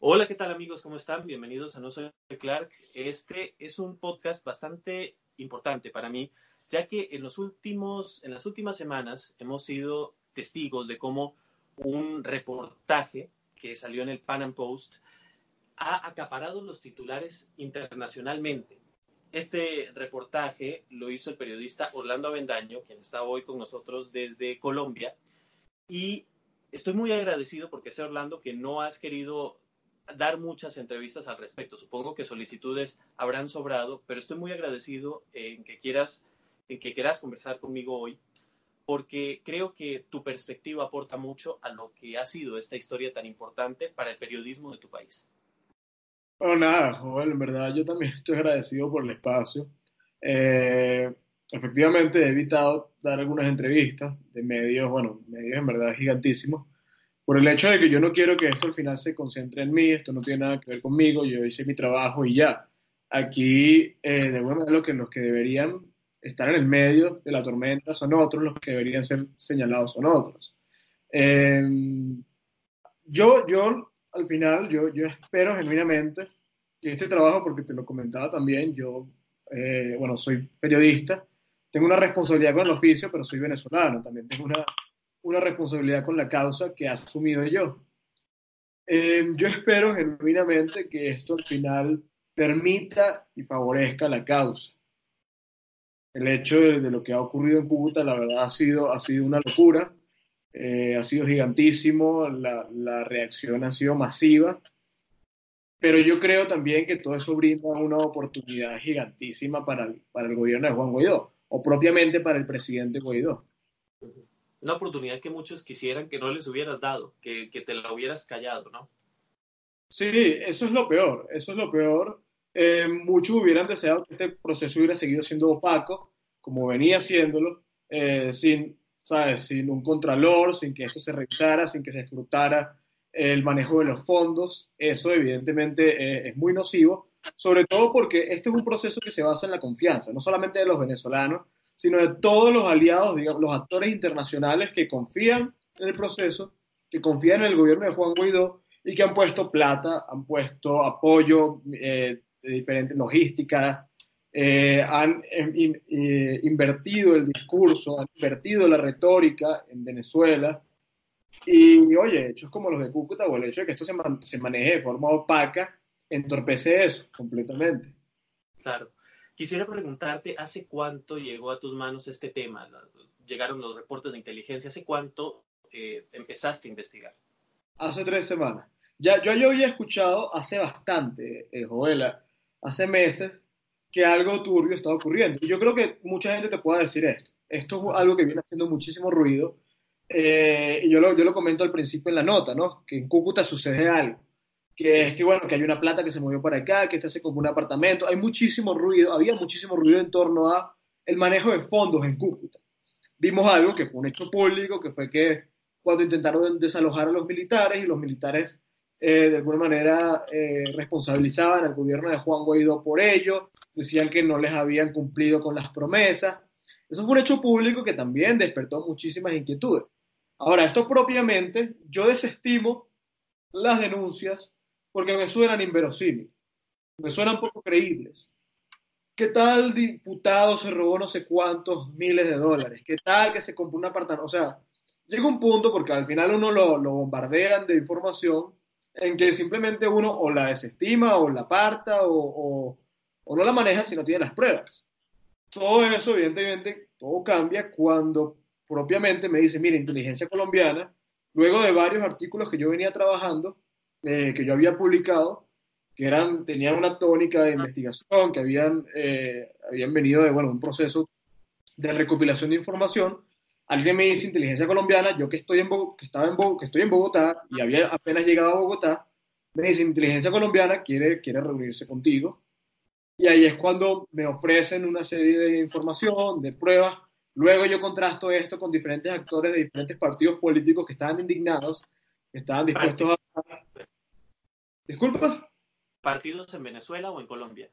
Hola, ¿qué tal amigos? ¿Cómo están? Bienvenidos a No Soy Clark. Este es un podcast bastante importante para mí, ya que en, los últimos, en las últimas semanas hemos sido testigos de cómo un reportaje que salió en el Pan Am Post ha acaparado los titulares internacionalmente. Este reportaje lo hizo el periodista Orlando Avendaño, quien está hoy con nosotros desde Colombia, y estoy muy agradecido porque sé, Orlando, que no has querido dar muchas entrevistas al respecto. Supongo que solicitudes habrán sobrado, pero estoy muy agradecido en que quieras, en que quieras conversar conmigo hoy, porque creo que tu perspectiva aporta mucho a lo que ha sido esta historia tan importante para el periodismo de tu país. Bueno, nada, Joel, en verdad yo también estoy agradecido por el espacio. Eh, efectivamente he evitado dar algunas entrevistas de medios, bueno, medios en verdad gigantísimos, por el hecho de que yo no quiero que esto al final se concentre en mí, esto no tiene nada que ver conmigo, yo hice mi trabajo y ya. Aquí, eh, de alguna manera, lo que, los que deberían estar en el medio de la tormenta son otros, los que deberían ser señalados son otros. Em, yo, yo, al final, yo, yo espero genuinamente que este trabajo, porque te lo comentaba también, yo, eh, bueno, soy periodista, tengo una responsabilidad con el oficio, pero soy venezolano, también tengo una una responsabilidad con la causa que he asumido yo. Eh, yo espero genuinamente que esto al final permita y favorezca la causa. El hecho de, lo que ha ocurrido en Cúcuta, la verdad, ha sido, ha sido una locura, eh, ha sido gigantísimo, la, la, reacción ha sido masiva, pero yo creo también que todo eso brinda una oportunidad gigantísima para para el gobierno de Juan Guaidó, o propiamente para el presidente Guaidó una oportunidad que muchos quisieran que no les hubieras dado, que, que, te la hubieras callado, ¿no? Sí, eso es lo peor, eso es lo peor. Eh, muchos hubieran deseado que este proceso hubiera seguido siendo opaco, como venía haciéndolo, eh, sin, ¿sabes? sin un contralor, sin que esto se revisara, sin que se escrutara el manejo de los fondos. Eso evidentemente eh, es muy nocivo, sobre todo porque este es un proceso que se basa en la confianza, no solamente de los venezolanos, sino de todos los aliados, digamos, los actores internacionales que confían en el proceso, que confían en el gobierno de Juan Guaidó y que han puesto plata, han puesto apoyo eh, de diferentes logísticas, eh, han eh, invertido el discurso, han invertido la retórica en Venezuela. Y oye, hechos como los de Cúcuta o el hecho de que esto se, se maneje de forma opaca entorpece eso completamente. Claro. Quisiera preguntarte, ¿hace cuánto llegó a tus manos este tema? Llegaron los reportes de inteligencia, ¿hace cuánto eh, empezaste a investigar? Hace tres semanas. Ya, yo, yo había escuchado hace bastante, eh, Joela, hace meses, que algo turbio estaba ocurriendo. Yo creo que mucha gente te puede decir esto. Esto es algo que viene haciendo muchísimo ruido. Eh, y yo lo, yo lo comento al principio en la nota, ¿no? Que en Cúcuta sucede algo que es que, bueno, que hay una plata que se movió para acá, que este hace como un apartamento. Hay muchísimo ruido, había muchísimo ruido en torno a el manejo de fondos en Cúcuta. Vimos algo que fue un hecho público, que fue que cuando intentaron desalojar a los militares y los militares eh, de alguna manera eh, responsabilizaban al gobierno de Juan Guaidó por ello, decían que no les habían cumplido con las promesas. Eso fue un hecho público que también despertó muchísimas inquietudes. Ahora, esto propiamente, yo desestimo las denuncias porque me suenan inverosímiles, me suenan poco creíbles. ¿Qué tal diputado se robó no sé cuántos miles de dólares? ¿Qué tal que se compró un apartamento? O sea, llega un punto porque al final uno lo, lo bombardean de información en que simplemente uno o la desestima o la aparta o, o, o no la maneja si no tiene las pruebas. Todo eso, evidentemente, todo cambia cuando propiamente me dice, mira, inteligencia colombiana, luego de varios artículos que yo venía trabajando, eh, que yo había publicado, que eran, tenían una tónica de investigación, que habían, eh, habían venido de bueno, un proceso de recopilación de información. Alguien me dice inteligencia colombiana, yo que estoy en, que estaba en que estoy en Bogotá y había apenas llegado a Bogotá, me dice inteligencia colombiana quiere, quiere reunirse contigo. Y ahí es cuando me ofrecen una serie de información, de pruebas. Luego yo contrasto esto con diferentes actores de diferentes partidos políticos que estaban indignados, que estaban dispuestos a Disculpa. ¿Partidos en Venezuela o en Colombia?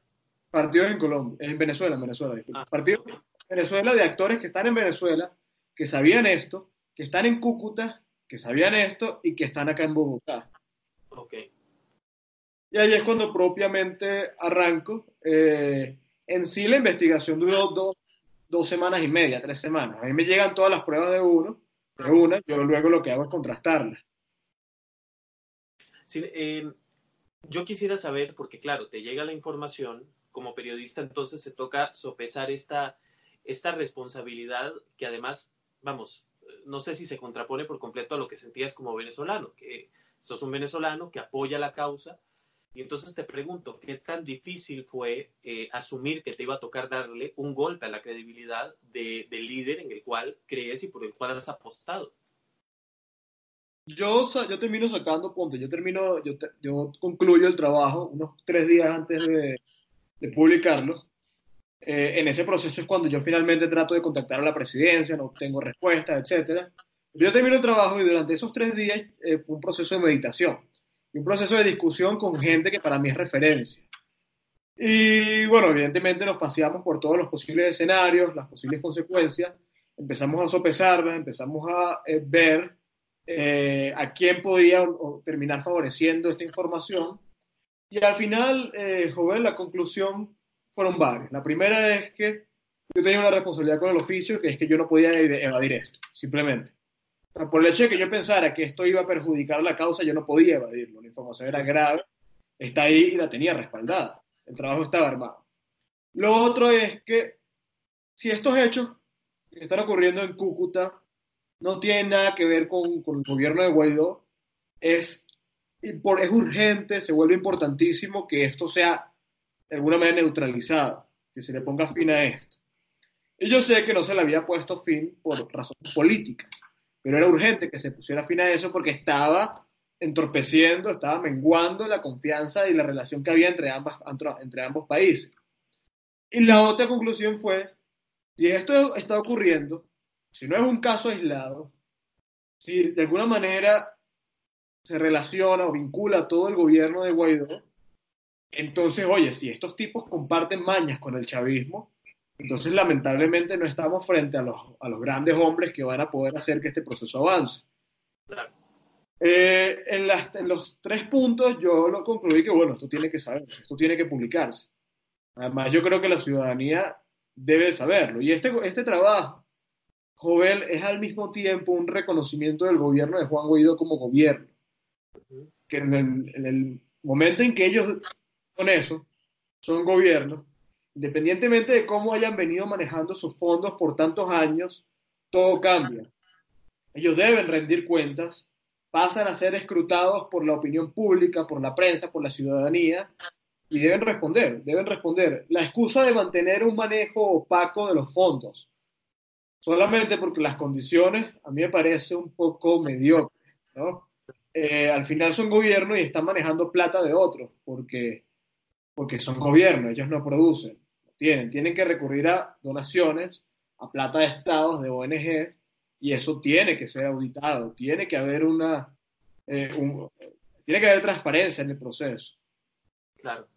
Partidos en Colombia, en Venezuela, en Venezuela, disculpa. Ah, Partidos en Venezuela de actores que están en Venezuela, que sabían esto, que están en Cúcuta, que sabían esto y que están acá en Bogotá. Ok. Y ahí es cuando propiamente arranco. Eh, en sí la investigación duró dos, dos, semanas y media, tres semanas. A mí me llegan todas las pruebas de uno, de una, yo luego lo que hago es contrastarlas. Sí, eh, yo quisiera saber, porque claro, te llega la información, como periodista entonces se toca sopesar esta, esta responsabilidad que además, vamos, no sé si se contrapone por completo a lo que sentías como venezolano, que sos un venezolano que apoya la causa. Y entonces te pregunto, ¿qué tan difícil fue eh, asumir que te iba a tocar darle un golpe a la credibilidad del líder en el cual crees y por el cual has apostado? Yo, yo termino sacando, ponte, yo termino, yo, yo concluyo el trabajo unos tres días antes de, de publicarlo. Eh, en ese proceso es cuando yo finalmente trato de contactar a la presidencia, no obtengo respuestas, etc. Yo termino el trabajo y durante esos tres días eh, fue un proceso de meditación y un proceso de discusión con gente que para mí es referencia. Y bueno, evidentemente nos paseamos por todos los posibles escenarios, las posibles consecuencias, empezamos a sopesarlas, empezamos a eh, ver a quién podría terminar favoreciendo esta información y al final, eh, joven, la conclusión fueron varias. La primera es que yo tenía una responsabilidad con el oficio, que es que yo no podía evadir esto, simplemente. Por el hecho de que yo pensara que esto iba a perjudicar la causa, yo no podía evadirlo. La información era grave, está ahí y la tenía respaldada. El trabajo estaba armado. Lo otro es que si estos hechos están ocurriendo en Cúcuta no tienen nada que ver con, con el gobierno de Guaidó, es es urgente, se vuelve importantísimo que esto sea de alguna manera neutralizado, que se le ponga fin a esto. Y yo sé que no se le había puesto fin por razones políticas, pero era urgente que se pusiera fin a eso porque estaba entorpeciendo, estaba menguando la confianza y la relación que había entre, ambas, entre ambos países. Y la otra conclusión fue, si esto está ocurriendo, si no es un caso aislado, si de alguna manera se relaciona o vincula a todo el gobierno de Guaidó, entonces, oye, si estos tipos comparten mañas con el chavismo, entonces lamentablemente no estamos frente a los, a los grandes hombres que van a poder hacer que este proceso avance. Eh, en, las, en, los tres puntos yo lo concluí que, bueno, esto tiene que saberse, esto tiene que publicarse. Además, yo creo que la ciudadanía debe saberlo. Y este, este trabajo, Jovel, es al mismo tiempo un reconocimiento del gobierno de Juan Guaidó como gobierno que en el, momento en que ellos con eso son gobiernos, independientemente de cómo hayan venido manejando sus fondos por tantos años, todo cambia. Ellos deben rendir cuentas, pasan a ser escrutados por la opinión pública, por la prensa, por la ciudadanía, y deben responder, deben responder. La excusa de mantener un manejo opaco de los fondos, solamente porque las condiciones a mí me parece un poco mediocre, ¿no? Eh, al final son gobierno y están manejando plata de otros, porque, porque son gobierno, ellos no producen, tienen, tienen que recurrir a donaciones, a plata de estados, de ONG, y eso tiene que ser auditado, tiene que haber una, eh, tiene que haber transparencia en el proceso. Claro.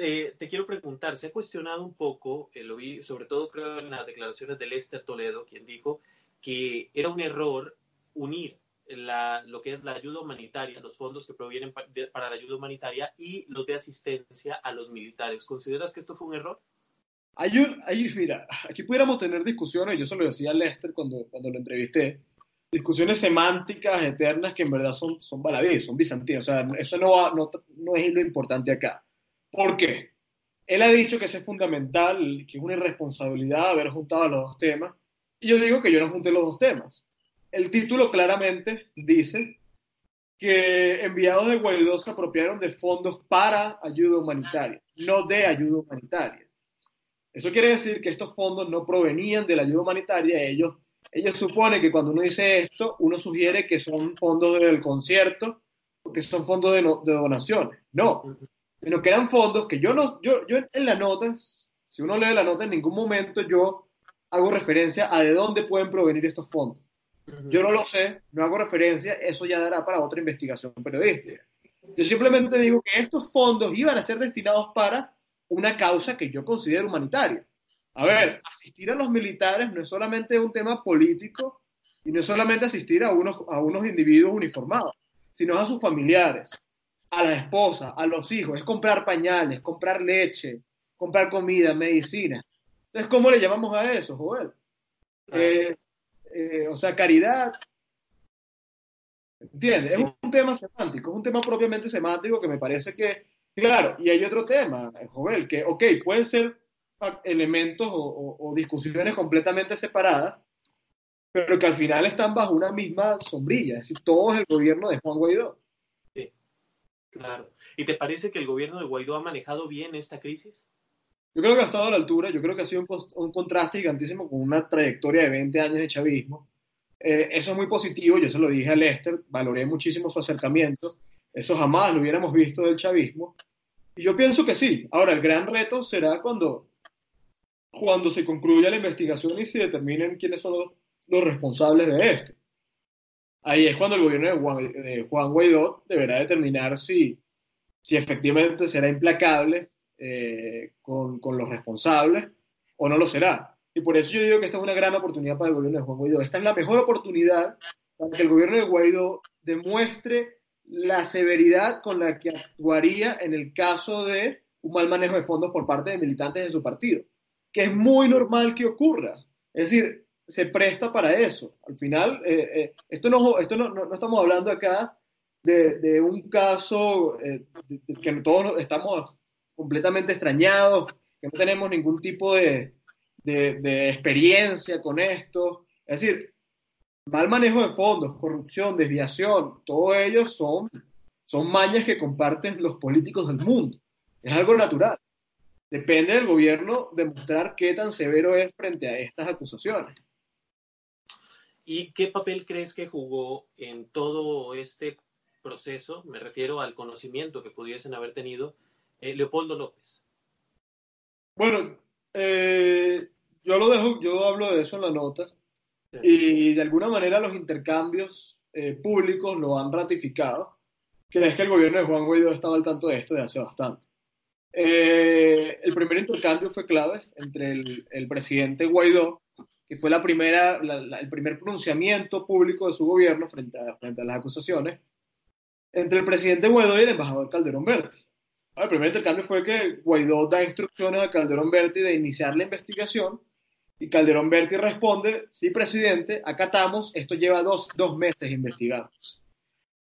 Eh, te quiero preguntar, se ha cuestionado un poco, lo vi sobre todo creo en las declaraciones de Lester Toledo, quien dijo que era un error unir lo que es la ayuda humanitaria, los fondos que provienen para la ayuda humanitaria y los de asistencia a los militares. ¿Consideras que esto fue un error? Hay un, hay, mira, aquí pudiéramos tener discusiones, yo se lo decía a Lester cuando, cuando lo entrevisté, discusiones semánticas eternas que en verdad son, son baladíes, son bizantinas. O sea, eso no, no, no es lo importante acá. ¿Por qué? Él ha dicho que eso es fundamental, que es una irresponsabilidad haber juntado los dos temas. Y yo digo que yo no junté los dos temas el título claramente dice que enviados de Guaidó se apropiaron de fondos para ayuda humanitaria, no de ayuda humanitaria. Eso quiere decir que estos fondos no provenían de la ayuda humanitaria. Ellos, ellos suponen que cuando uno dice esto, uno sugiere que son fondos del concierto que son fondos de, de donaciones. No, sino que eran fondos que yo no, yo, yo en la nota, si uno lee la nota, en ningún momento yo hago referencia a de dónde pueden provenir estos fondos. Yo no lo sé, no hago referencia, eso ya dará para otra investigación periodística. Yo simplemente digo que estos fondos iban a ser destinados para una causa que yo considero humanitaria. A ver, asistir a los militares no es solamente un tema político y no es solamente asistir a unos, a unos individuos uniformados, sino a sus familiares, a la esposa, a los hijos, es comprar pañales, comprar leche, comprar comida, medicina. Entonces, ¿cómo le llamamos a eso, Joel? Eh, eh, o sea, caridad. ¿Entiendes? Es un tema semántico, es un tema propiamente semántico que me parece que, claro, y hay otro tema, Joel, que, ok, pueden ser elementos o, discusiones completamente separadas, pero que al final están bajo una misma sombrilla, es decir, todo es el gobierno de Juan Guaidó. Claro. ¿Y te parece que el gobierno de Guaidó ha manejado bien esta crisis? Yo creo que ha estado a la altura, yo creo que ha sido un, contraste gigantísimo con una trayectoria de 20 años de chavismo. Eh, eso es muy positivo, yo se lo dije a Lester, valoré muchísimo su acercamiento, eso jamás lo hubiéramos visto del chavismo. Y yo pienso que sí. Ahora, el gran reto será cuando, cuando se concluya la investigación y se determinen quiénes son los, responsables de esto. Ahí es cuando el gobierno de Juan, Guaidó deberá determinar si, si efectivamente será implacable eh, con, con, los responsables o no lo será. Y por eso yo digo que esta es una gran oportunidad para el gobierno de Juan Guaidó. Esta es la mejor oportunidad para que el gobierno de Guaidó demuestre la severidad con la que actuaría en el caso de un mal manejo de fondos por parte de militantes de su partido, que es muy normal que ocurra. Es decir, se presta para eso. Al final, eh, eh, esto, no, esto no, no, estamos hablando acá de, un caso que todos estamos completamente extrañados, que no tenemos ningún tipo de, de, experiencia con esto. Es decir, mal manejo de fondos, corrupción, desviación, todo ello son, son mañas que comparten los políticos del mundo. Es algo natural. Depende del gobierno demostrar qué tan severo es frente a estas acusaciones. ¿Y qué papel crees que jugó en todo este proceso? Me refiero al conocimiento que pudiesen haber tenido eh, Leopoldo López. Bueno, eh, yo lo dejo, yo hablo de eso en la nota y de alguna manera los intercambios eh, públicos lo han ratificado, que es que el gobierno de Juan Guaidó estaba al tanto de esto de hace bastante. el primer intercambio fue clave entre el, presidente Guaidó, que fue la primera, el primer pronunciamiento público de su gobierno frente a, frente a las acusaciones, entre el presidente Guaidó y el embajador Calderón Berti. El primer intercambio fue que Guaidó da instrucciones a Calderón Berti de iniciar la investigación y Calderón Berti responde, sí, presidente, acatamos, esto lleva dos, dos meses investigamos.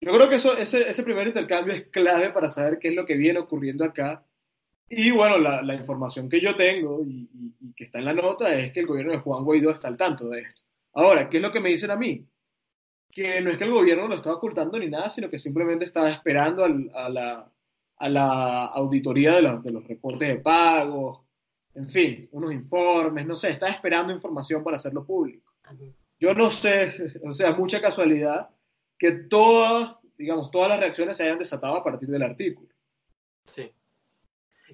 Yo creo que eso, ese, ese, primer intercambio es clave para saber qué es lo que viene ocurriendo acá. Y bueno, la, la información que yo tengo y, y, que está en la nota es que el gobierno de Juan Guaidó está al tanto de esto. Ahora, ¿qué es lo que me dicen a mí? Que no es que el gobierno lo estaba ocultando ni nada, sino que simplemente estaba esperando al, a la a la auditoría de los, de los reportes de pagos, en fin, unos informes, no sé, está esperando información para hacerlo público. Yo no sé, o sea, mucha casualidad que todas, digamos, todas las reacciones se hayan desatado a partir del artículo. Sí.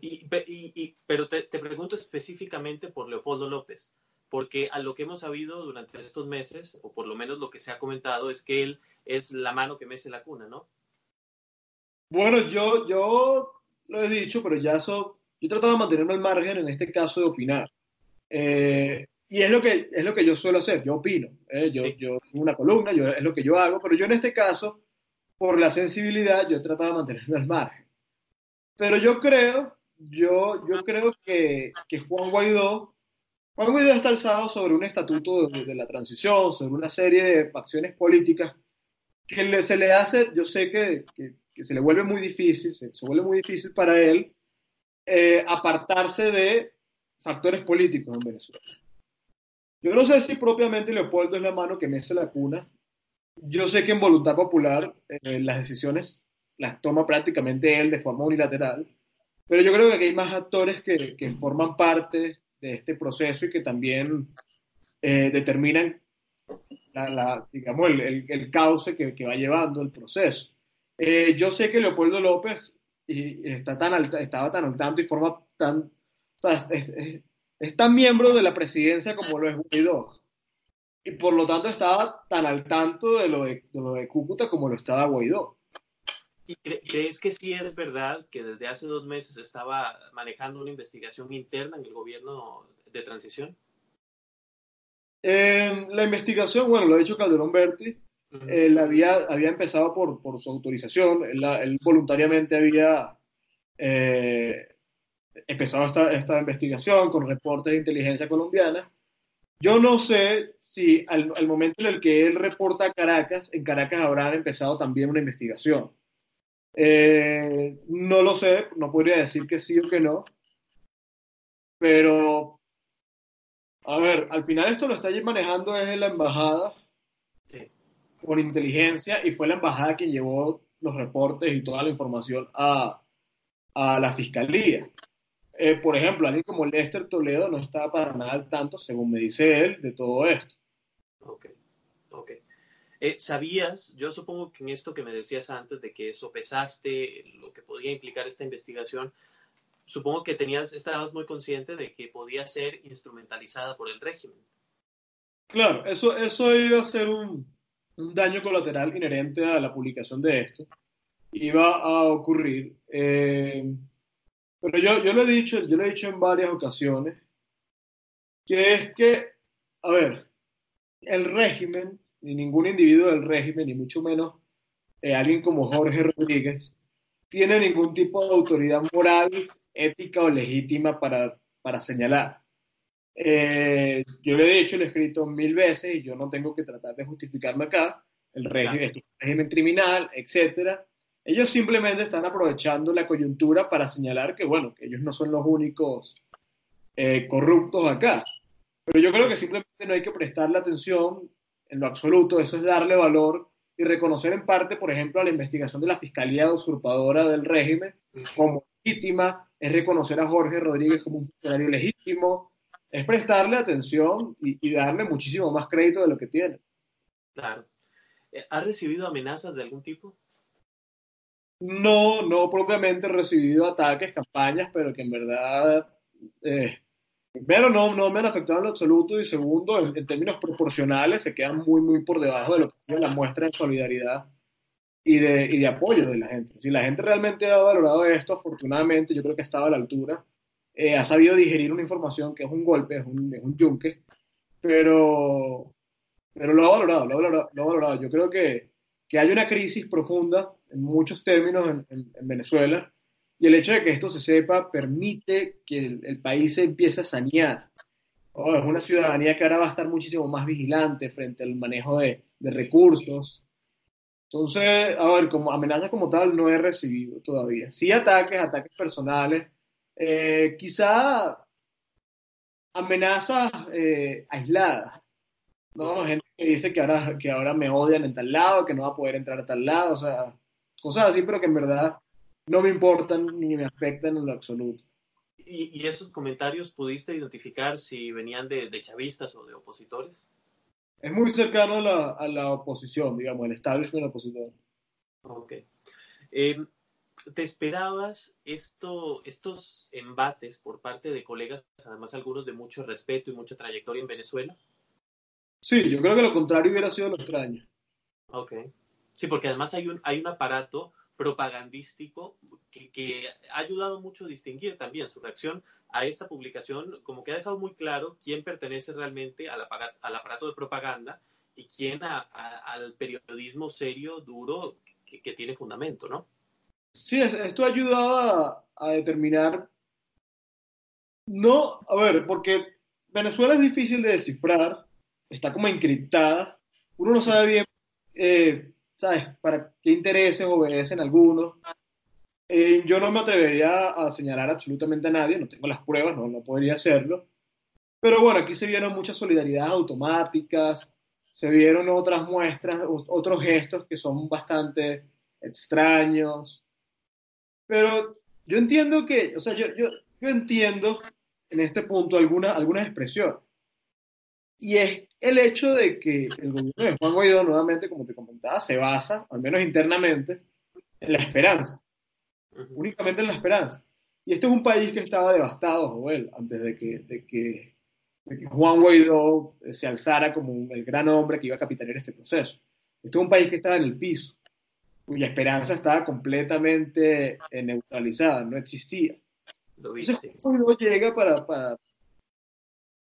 Y, y, pero te, te, pregunto específicamente por Leopoldo López, porque a lo que hemos sabido durante estos meses, o por lo menos lo que se ha comentado, es que él es la mano que mece la cuna, ¿no? Bueno, yo, yo lo he dicho, pero ya eso, yo he tratado de mantenerme al margen en este caso de opinar. Eh, y es lo, que, es lo que yo suelo hacer, yo opino. Eh, yo, yo tengo una columna, yo, es lo que yo hago, pero yo en este caso, por la sensibilidad, yo he tratado de mantenerme al margen. Pero yo creo, yo, yo creo que, que Juan Guaidó, Juan Guaidó está alzado sobre un estatuto de, de la transición, sobre una serie de facciones políticas que le, se le hace, yo sé que, que que se le vuelve muy difícil, se, vuelve muy difícil para él eh, apartarse de factores políticos en Venezuela. Yo no sé si propiamente Leopoldo es la mano que mece la cuna. Yo sé que en voluntad popular eh, las decisiones las toma prácticamente él de forma unilateral, pero yo creo que hay más actores que, que forman parte de este proceso y que también eh, determinan la, digamos, el, el, cauce que, que, va llevando el proceso. Eh, yo sé que Leopoldo López y está tan estaba tan al tanto y forma tan. es, tan miembro de la presidencia como lo es Guaidó. Y por lo tanto estaba tan al tanto de lo de, lo de Cúcuta como lo estaba Guaidó. ¿Y crees que sí es verdad que desde hace dos meses estaba manejando una investigación interna en el gobierno de transición? la investigación, bueno, lo ha dicho Calderón Berti, él había, había empezado por, por su autorización, él, voluntariamente había eh, empezado esta, esta investigación con reportes de inteligencia colombiana. Yo no sé si al, al, momento en el que él reporta a Caracas, en Caracas habrán empezado también una investigación. Eh, no lo sé, no podría decir que sí o que no, pero, a ver, al final esto lo está manejando desde la embajada con inteligencia y fue la embajada quien llevó los reportes y toda la información a, a la fiscalía. Eh, por ejemplo, alguien como Lester Toledo no estaba para nada al tanto, según me dice él, de todo esto. Ok, ok. Eh, ¿Sabías, yo supongo que en esto que me decías antes de que sopesaste lo que podía implicar esta investigación, supongo que tenías, estabas muy consciente de que podía ser instrumentalizada por el régimen. Claro, eso, eso iba a ser un, un daño colateral inherente a la publicación de esto. Iba a ocurrir. Eh, pero yo, yo, lo he dicho, yo lo he dicho en varias ocasiones, que es que, a ver, el régimen, ni ningún individuo del régimen, ni mucho menos eh, alguien como Jorge Rodríguez, tiene ningún tipo de autoridad moral, ética o legítima para, para señalar. Eh, yo le he dicho, le he escrito mil veces y yo no tengo que tratar de justificarme acá. El régimen, el régimen criminal, etcétera. Ellos simplemente están aprovechando la coyuntura para señalar que, bueno, que ellos no son los únicos eh, corruptos acá. Pero yo creo que simplemente no hay que prestarle atención en lo absoluto. Eso es darle valor y reconocer en parte, por ejemplo, a la investigación de la Fiscalía Usurpadora del régimen como legítima, es reconocer a Jorge Rodríguez como un funcionario legítimo, es prestarle atención y, darle muchísimo más crédito de lo que tiene. Claro. Eh, ¿Has recibido amenazas de algún tipo? No, no propiamente he recibido ataques, campañas, pero que en verdad, eh, primero, no, no me han afectado en lo absoluto y segundo, en, términos proporcionales, se quedan muy, muy por debajo de lo que es la muestra de solidaridad y de, y de apoyo de la gente. Si la gente realmente ha valorado esto, afortunadamente, yo creo que ha estado a la altura eh, ha sabido digerir una información que es un golpe, es un, es un yunque, pero, pero lo ha valorado, lo ha valorado, lo ha valorado. Yo creo que, que, hay una crisis profunda en muchos términos en, en, Venezuela y el hecho de que esto se sepa permite que el, país se empiece a sanear. Oh, es una ciudadanía que ahora va a estar muchísimo más vigilante frente al manejo de, de recursos. Entonces, a ver, como amenazas como tal no he recibido todavía. Sí ataques, ataques personales, eh, quizá amenazas eh, aisladas, ¿no? Gente que dice que ahora, que ahora me odian en tal lado, que no va a poder entrar a tal lado, o sea, cosas así, pero que en verdad no me importan ni me afectan en lo absoluto. ¿Y, esos comentarios pudiste identificar si venían de, chavistas o de opositores? Es muy cercano a la, a la oposición, digamos, el establishment opositor. Ok. Eh, ¿Te esperabas esto, estos embates por parte de colegas, además algunos de mucho respeto y mucha trayectoria en Venezuela? Sí, yo creo que lo contrario hubiera sido lo extraño. Ok. Sí, porque además hay un, hay un aparato propagandístico que, que, ha ayudado mucho a distinguir también su reacción a esta publicación, como que ha dejado muy claro quién pertenece realmente al, aparato, al aparato de propaganda y quién a, al periodismo serio, duro, que, que tiene fundamento, ¿no? Sí, esto ha ayudado a, determinar. No, a ver, porque Venezuela es difícil de descifrar, está como encriptada, uno no sabe bien, eh, ¿sabes?, para qué intereses obedecen algunos. Eh, yo no me atrevería a señalar absolutamente a nadie, no tengo las pruebas, no, no podría hacerlo. Pero bueno, aquí se vieron muchas solidaridades automáticas, se vieron otras muestras, otros gestos que son bastante extraños. Pero yo entiendo que, o sea, yo, yo, yo entiendo en este punto alguna, alguna expresión. Y es el hecho de que el gobierno de Juan Guaidó, nuevamente, como te comentaba, se basa, al menos internamente, en la esperanza. Únicamente en la esperanza. Y este es un país que estaba devastado, Joel, antes de que, de que, de que Juan Guaidó se alzara como el gran hombre que iba a capitanear este proceso. Este es un país que estaba en el piso cuya esperanza estaba completamente eh, neutralizada, no existía. Lo Entonces, llega para, para,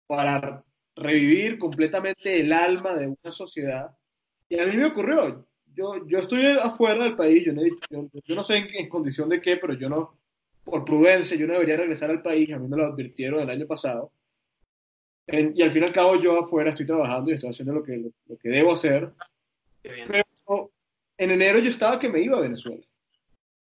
para revivir completamente el alma de una sociedad Y a mí me ocurrió, yo, yo estoy afuera del país, yo no, yo, no sé en, en, condición de qué, pero yo no, por prudencia, yo no debería regresar al país, a mí me lo advirtieron el año pasado. En, y al fin y al cabo yo afuera estoy trabajando y estoy haciendo lo que, lo, lo que debo hacer. Pero en enero yo estaba que me iba a Venezuela.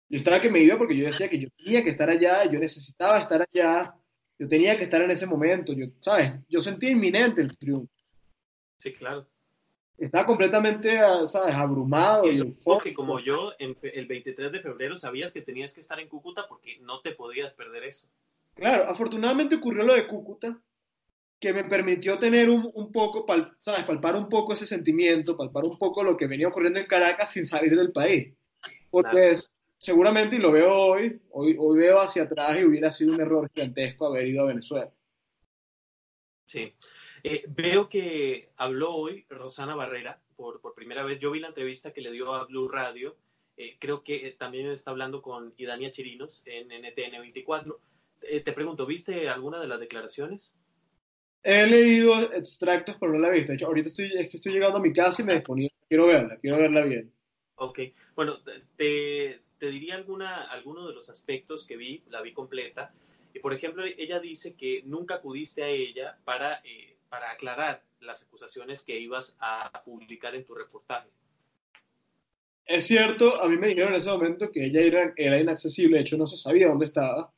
Yo estaba que me iba porque yo decía que yo tenía que estar allá, yo necesitaba estar allá, yo tenía que estar en ese momento, yo, ¿sabes? Yo sentía inminente el triunfo. Sí, claro. Estaba completamente, ¿sabes? Abrumado. Y supongo que como yo, en el 23 de febrero sabías que tenías que estar en Cúcuta porque no te podías perder eso. Claro, afortunadamente ocurrió lo de Cúcuta, que me permitió tener un, un poco, pal, ¿sabes? Palpar un poco ese sentimiento, palpar un poco lo que venía ocurriendo en Caracas sin salir del país. Porque claro. Seguramente, y lo veo hoy, hoy, hoy veo hacia atrás y hubiera sido un error gigantesco haber ido a Venezuela. Sí. Eh, veo que habló hoy Rosana Barrera por, por, primera vez. Yo vi la entrevista que le dio a Blue Radio. Eh, creo que también está hablando con Idania Chirinos en NTN 24. Eh, te pregunto, ¿viste alguna de las declaraciones? He leído extractos, pero no la he visto. De hecho, ahorita estoy, es que estoy llegando a mi casa y me disponía. Quiero verla, quiero verla bien. Ok. Bueno, te, te diría alguna, alguno de los aspectos que vi, la vi completa. Y, por ejemplo, ella dice que nunca acudiste a ella para eh, para aclarar las acusaciones que ibas a publicar en tu reportaje. Es cierto, a mí me dijeron en ese momento que ella era, inaccesible, de hecho no se sabía dónde estaba.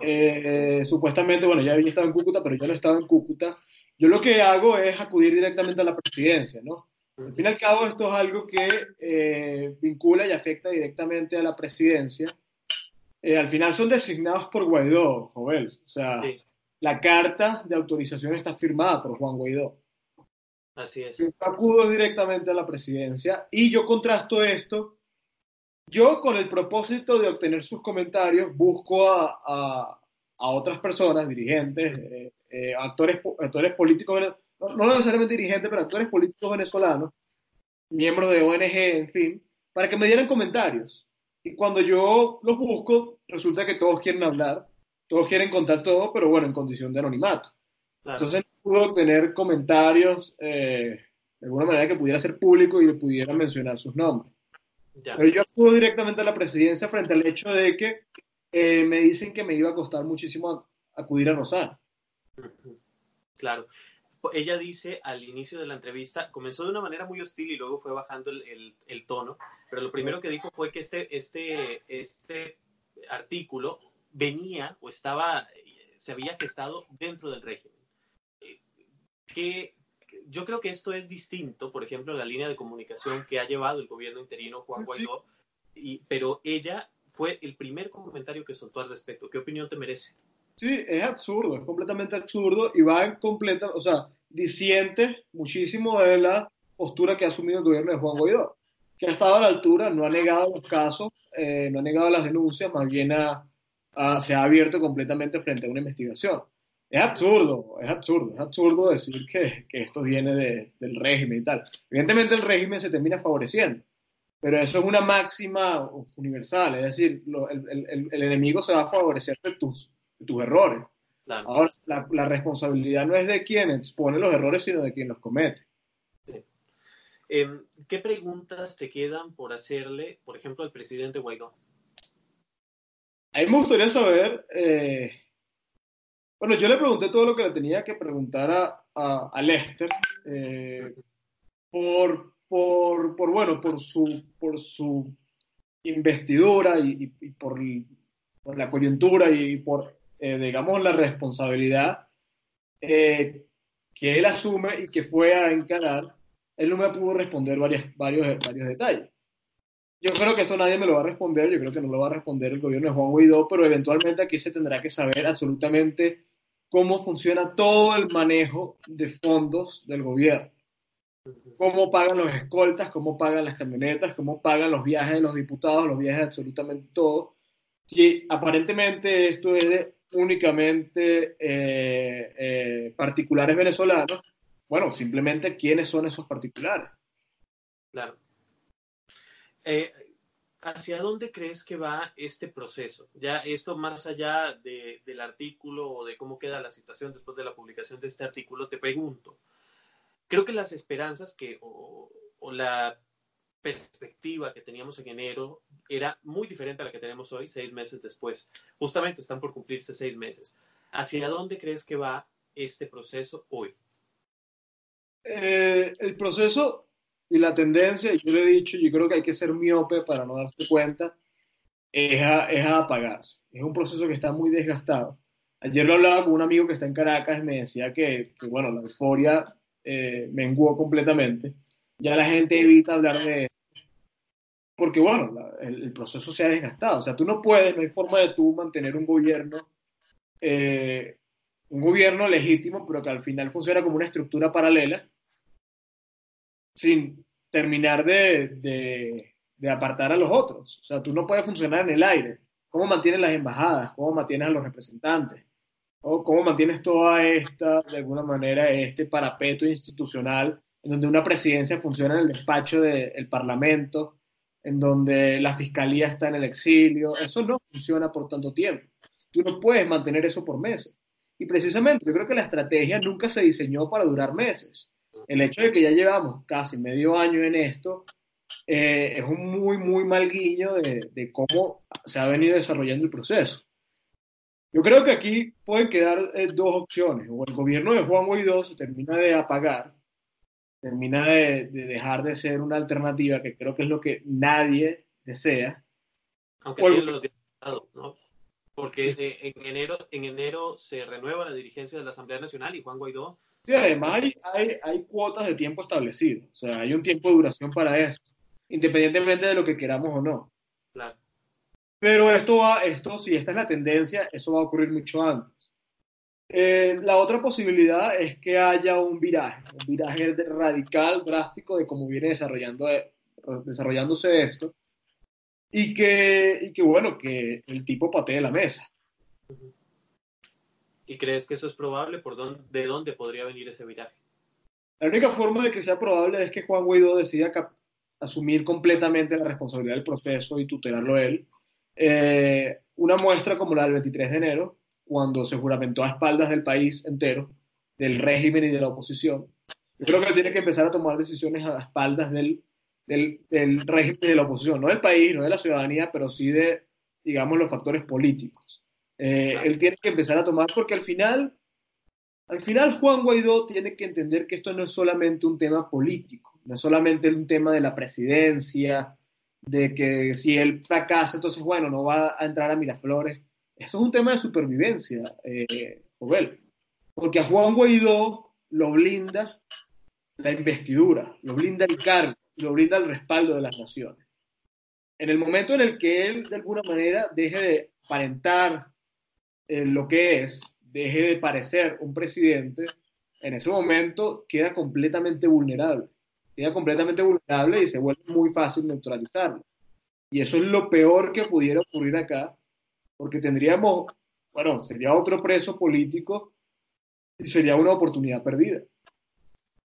Eh, supuestamente, bueno, ya había estado en Cúcuta, pero yo no estaba en Cúcuta. Yo lo que hago es acudir directamente a la presidencia, ¿no? Al fin y al cabo, esto es algo que eh, vincula y afecta directamente a la presidencia. Eh, al final son designados por Guaidó, Jovel. O sea, sí la carta de autorización está firmada por Juan Guaidó. Así es. Acudo directamente a la presidencia y yo contrasto esto. Yo, con el propósito de obtener sus comentarios, busco a, a, a otras personas, dirigentes, eh, actores, actores políticos, no, no necesariamente dirigentes, pero actores políticos venezolanos, miembros de ONG, en fin, para que me dieran comentarios. Y cuando yo los busco, resulta que todos quieren hablar todos quieren contar todo, pero bueno, en condición de anonimato. Claro. Entonces no pudo obtener comentarios eh, de alguna manera que pudiera ser público y le pudiera mencionar sus nombres. Ya. Pero yo acudo directamente a la presidencia frente al hecho de que eh, me dicen que me iba a costar muchísimo acudir a Rosana. Claro. Ella dice al inicio de la entrevista, comenzó de una manera muy hostil y luego fue bajando el, el, el tono, pero lo primero que dijo fue que este, este, este artículo venía o estaba, se había gestado dentro del régimen. Que yo creo que esto es distinto, por ejemplo, la línea de comunicación que ha llevado el gobierno interino Juan Guaidó, sí. y, pero ella fue el primer comentario que soltó al respecto. ¿Qué opinión te merece? Sí, es absurdo, es completamente absurdo y va en completa, o sea, disiente muchísimo de la postura que ha asumido el gobierno de Juan Guaidó, que ha estado a la altura, no ha negado los casos, eh, no ha negado las denuncias, más bien se ha abierto completamente frente a una investigación. Es absurdo, es absurdo, es absurdo decir que, que esto viene de, del régimen y tal. Evidentemente el régimen se termina favoreciendo, pero eso es una máxima universal, es decir, el, el, el, enemigo se va a favorecer de tus, de tus errores. Claro. Ahora, la, la, responsabilidad no es de quien expone los errores, sino de quien los comete. Sí. Eh, ¿Qué preguntas te quedan por hacerle, por ejemplo, al presidente Guaidó? A mí me gustaría saber, eh, bueno, yo le pregunté todo lo que le tenía que preguntar a, a, a Lester eh, por, por, por, bueno, por su, por su investidura y, y, y por, por, la coyuntura y por, eh, digamos, la responsabilidad eh, que él asume y que fue a encarar, él no me pudo responder varias, varios, varios detalles. Yo creo que esto nadie me lo va a responder, yo creo que no lo va a responder el gobierno de Juan Guaidó, pero eventualmente aquí se tendrá que saber absolutamente cómo funciona todo el manejo de fondos del gobierno. Cómo pagan los escoltas, cómo pagan las camionetas, cómo pagan los viajes de los diputados, los viajes de absolutamente todo. Si aparentemente esto es de únicamente eh, eh, particulares venezolanos, bueno, simplemente quiénes son esos particulares. Claro. Eh, ¿Hacia dónde crees que va este proceso? Ya esto más allá de, del artículo o de cómo queda la situación después de la publicación de este artículo, te pregunto, creo que las esperanzas que, o la perspectiva que teníamos en enero era muy diferente a la que tenemos hoy, seis meses después. Justamente están por cumplirse seis meses. ¿Hacia dónde crees que va este proceso hoy? Eh, el proceso y la tendencia, yo le he dicho, yo creo que hay que ser miope para no darse cuenta, es a, es a apagarse. Es un proceso que está muy desgastado. Ayer lo hablaba con un amigo que está en Caracas y me decía que, que bueno, la euforia eh, menguó completamente. Ya la gente evita hablar de. Porque, bueno, el, proceso se ha desgastado. O sea, tú no puedes, no hay forma de tú mantener un gobierno, eh, un gobierno legítimo, pero que al final funciona como una estructura paralela, sin terminar de, de, de apartar a los otros. O sea, tú no puedes funcionar en el aire. ¿Cómo mantienes las embajadas? ¿Cómo mantienes a los representantes? ¿O cómo mantienes toda esta, de alguna manera, este parapeto institucional en donde una presidencia funciona en el despacho del Parlamento, en donde la fiscalía está en el exilio? Eso no funciona por tanto tiempo. Tú no puedes mantener eso por meses. Y precisamente yo creo que la estrategia nunca se diseñó para durar meses. El hecho de que ya llevamos casi medio año en esto eh, es un muy, muy mal guiño de, de cómo se ha venido desarrollando el proceso. Yo creo que aquí pueden quedar eh, dos opciones. O el gobierno de Juan Guaidó se termina de apagar, termina de, de, dejar de ser una alternativa, que creo que es lo que nadie desea. Aunque el... los diputados, ¿no? Porque eh, en, enero, en enero se renueva la dirigencia de la Asamblea Nacional y Juan Guaidó. Sí, además hay, hay, hay cuotas de tiempo establecido. O sea, hay un tiempo de duración para esto, independientemente de lo que queramos o no. Claro. Pero esto va, esto, si esta es la tendencia, eso va a ocurrir mucho antes. Eh, la otra posibilidad es que haya un viraje, un viraje radical, drástico de cómo viene desarrollando, desarrollándose esto, y que, y que, bueno, que el tipo patee la mesa. ¿Y crees que eso es probable? ¿Por dónde, ¿De dónde podría venir ese viraje? La única forma de que sea probable es que Juan Guaidó decida asumir completamente la responsabilidad del proceso y tutelarlo él eh, una muestra como la del 23 de enero, cuando se juramentó a espaldas del país entero, del régimen y de la oposición. Yo creo que él tiene que empezar a tomar decisiones a espaldas del, del, del régimen y de la oposición, no del país, no de la ciudadanía, pero sí de, digamos, los factores políticos. Eh, claro. Él tiene que empezar a tomar, porque al final, al final Juan Guaidó tiene que entender que esto no es solamente un tema político, no es solamente un tema de la presidencia, de que si él fracasa, entonces, bueno, no va a entrar a Miraflores. Eso es un tema de supervivencia, eh. Porque a Juan Guaidó lo blinda la investidura, lo blinda el cargo, lo blinda el respaldo de las naciones. En el momento en el que él, de alguna manera, deje de aparentar eh, lo que es, deje de parecer un presidente, en ese momento queda completamente vulnerable queda completamente vulnerable y se vuelve muy fácil neutralizarlo. Y eso es lo peor que pudiera ocurrir acá, porque tendríamos, bueno, sería otro preso político y sería una oportunidad perdida.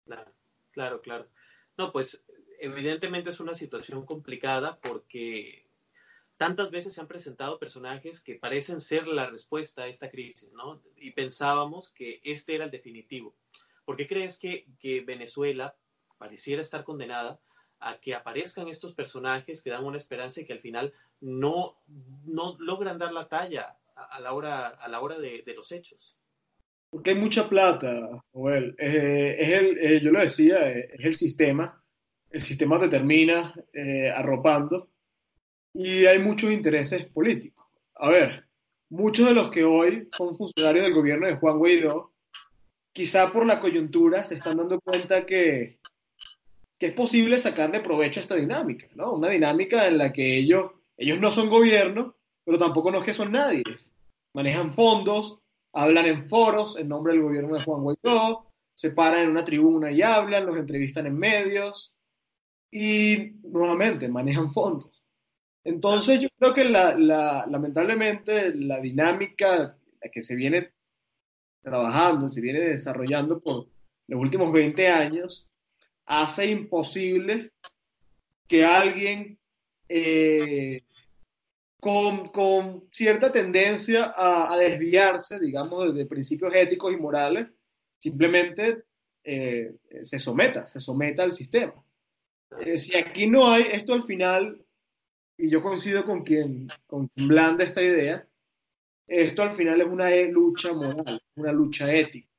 Claro, claro, claro. No, pues evidentemente es una situación complicada porque tantas veces se han presentado personajes que parecen ser la respuesta a esta crisis, ¿no? Y pensábamos que este era el definitivo. ¿Por qué crees que, que Venezuela pareciera estar condenada a que aparezcan estos personajes que dan una esperanza y que al final no, no logran dar la talla a, a la hora, a la hora de, de, los hechos. Porque hay mucha plata, Joel. Eh, es el, eh, yo lo decía, eh, es el sistema. El sistema te termina eh, arropando y hay muchos intereses políticos. A ver, muchos de los que hoy son funcionarios del gobierno de Juan Guaidó, quizá por la coyuntura se están dando cuenta que que es posible sacarle provecho a esta dinámica, ¿no? Una dinámica en la que ellos, ellos no son gobierno, pero tampoco no es que son nadie. Manejan fondos, hablan en foros en nombre del gobierno de Juan Guaidó, se paran en una tribuna y hablan, los entrevistan en medios y nuevamente manejan fondos. Entonces yo creo que la, la, lamentablemente la dinámica que se viene trabajando, se viene desarrollando por los últimos 20 años, hace imposible que alguien eh, con, con, cierta tendencia a, a, desviarse, digamos, de principios éticos y morales, simplemente eh, se someta, se someta al sistema. Eh, si aquí no hay, esto al final, y yo coincido con quien, con quien blanda esta idea, esto al final es una lucha moral, una lucha ética,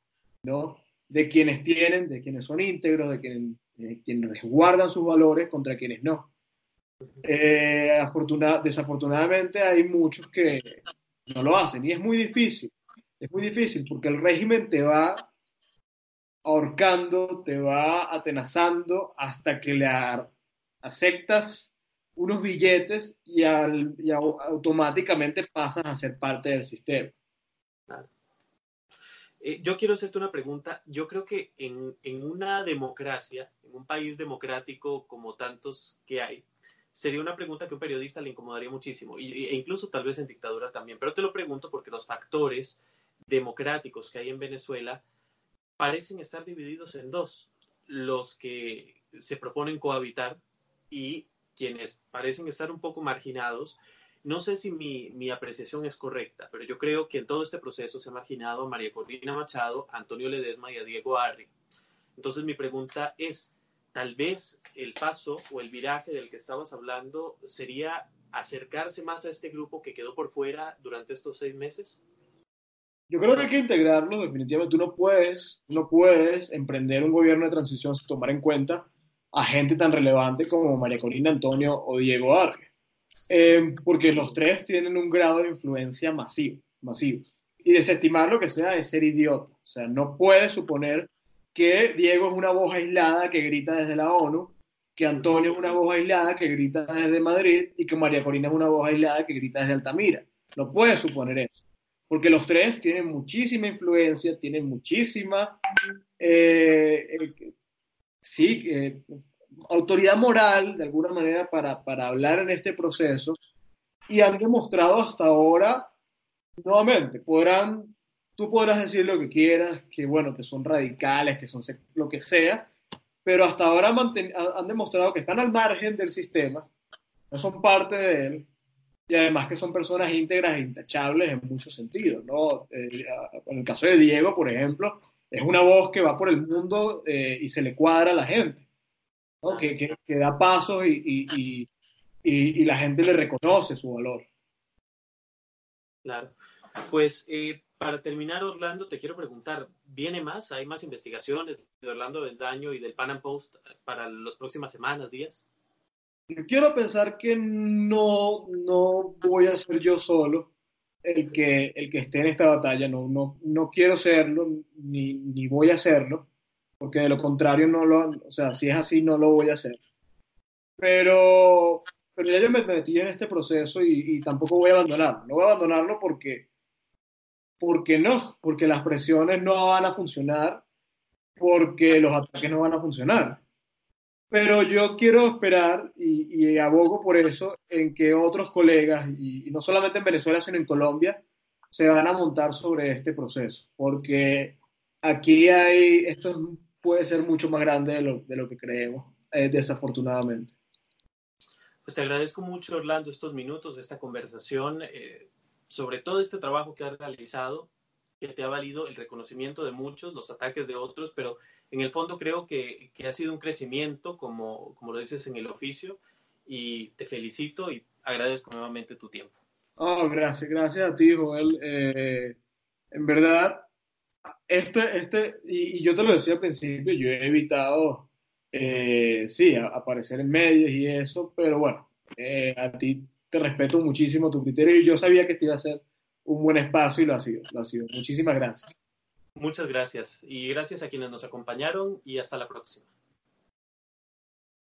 ¿no? De quienes tienen, de quienes son íntegros, de quienes, resguardan sus valores contra quienes no. Eh, desafortunadamente hay muchos que no lo hacen y es muy difícil, es muy difícil porque el régimen te va ahorcando, te va atenazando hasta que le aceptas unos billetes y, automáticamente pasas a ser parte del sistema. Eh, yo quiero hacerte una pregunta. Yo creo que en, en, una democracia, en un país democrático como tantos que hay, sería una pregunta que a un periodista le incomodaría muchísimo, e incluso tal vez en dictadura también. Pero te lo pregunto porque los factores democráticos que hay en Venezuela parecen estar divididos en dos. Los que se proponen cohabitar y quienes parecen estar un poco marginados. No sé si mi, apreciación es correcta, pero yo creo que en todo este proceso se ha marginado a María Corina Machado, a Antonio Ledesma y a Diego Arri. Entonces mi pregunta es, tal vez el paso o el viraje del que estabas hablando sería acercarse más a este grupo que quedó por fuera durante estos seis meses? Yo creo que hay que integrarlo, definitivamente. Tú no puedes, no puedes emprender un gobierno de transición sin tomar en cuenta a gente tan relevante como María Corina Antonio o Diego Arque, eh, porque los tres tienen un grado de influencia masivo, masivo. Y desestimar lo que sea es ser idiota. O sea, no puedes suponer que Diego es una voz aislada que grita desde la ONU, que Antonio es una voz aislada que grita desde Madrid y que María Corina es una voz aislada que grita desde Altamira. No puedes suponer eso. Porque los tres tienen muchísima influencia, tienen muchísima eh, eh, sí, eh, autoridad moral, de alguna manera, para, para hablar en este proceso y han demostrado hasta ahora, nuevamente, podrán, tú podrás decir lo que quieras, que bueno, que son radicales, que son lo que sea, pero hasta ahora han, demostrado que están al margen del sistema, no son parte de él, y además que son personas íntegras e intachables en muchos sentidos, ¿no? Eh, en el caso de Diego, por ejemplo, es una voz que va por el mundo eh, y se le cuadra a la gente, ¿no? que, que, da pasos y, y, y, y, la gente le reconoce su valor. Claro. Pues eh, para terminar, Orlando, te quiero preguntar, ¿viene más? ¿Hay más investigaciones de Orlando del Daño y del Pan Am Post para las próximas semanas, días? Quiero pensar que no, no voy a ser yo solo el que, el que esté en esta batalla, no, no, no quiero serlo, ni, ni voy a hacerlo, porque de lo contrario no lo, o sea, si es así no lo voy a hacer. Pero, pero ya yo me metí en este proceso y, y tampoco voy a abandonarlo, no voy a abandonarlo porque, porque no, porque las presiones no van a funcionar, porque los ataques no van a funcionar. Pero yo quiero esperar y, abogo por eso en que otros colegas, y, no solamente en Venezuela, sino en Colombia, se van a montar sobre este proceso, porque aquí hay, esto puede ser mucho más grande de lo, de lo que creemos, eh, desafortunadamente. Pues te agradezco mucho, Orlando, estos minutos, esta conversación, eh, sobre todo este trabajo que has realizado, que te ha valido el reconocimiento de muchos, los ataques de otros, pero en el fondo creo que, que ha sido un crecimiento, como, como lo dices en el oficio, y te felicito y agradezco nuevamente tu tiempo. Oh, gracias, gracias a ti, Joel. Eh, en verdad, este, este, y, yo te lo decía al principio, yo he evitado, eh, sí, aparecer en medios y eso, pero bueno, eh, a ti te respeto muchísimo tu criterio y yo sabía que te iba a ser un buen espacio y lo ha sido, lo ha sido. Muchísimas gracias. Muchas gracias y gracias a quienes nos acompañaron y hasta la próxima.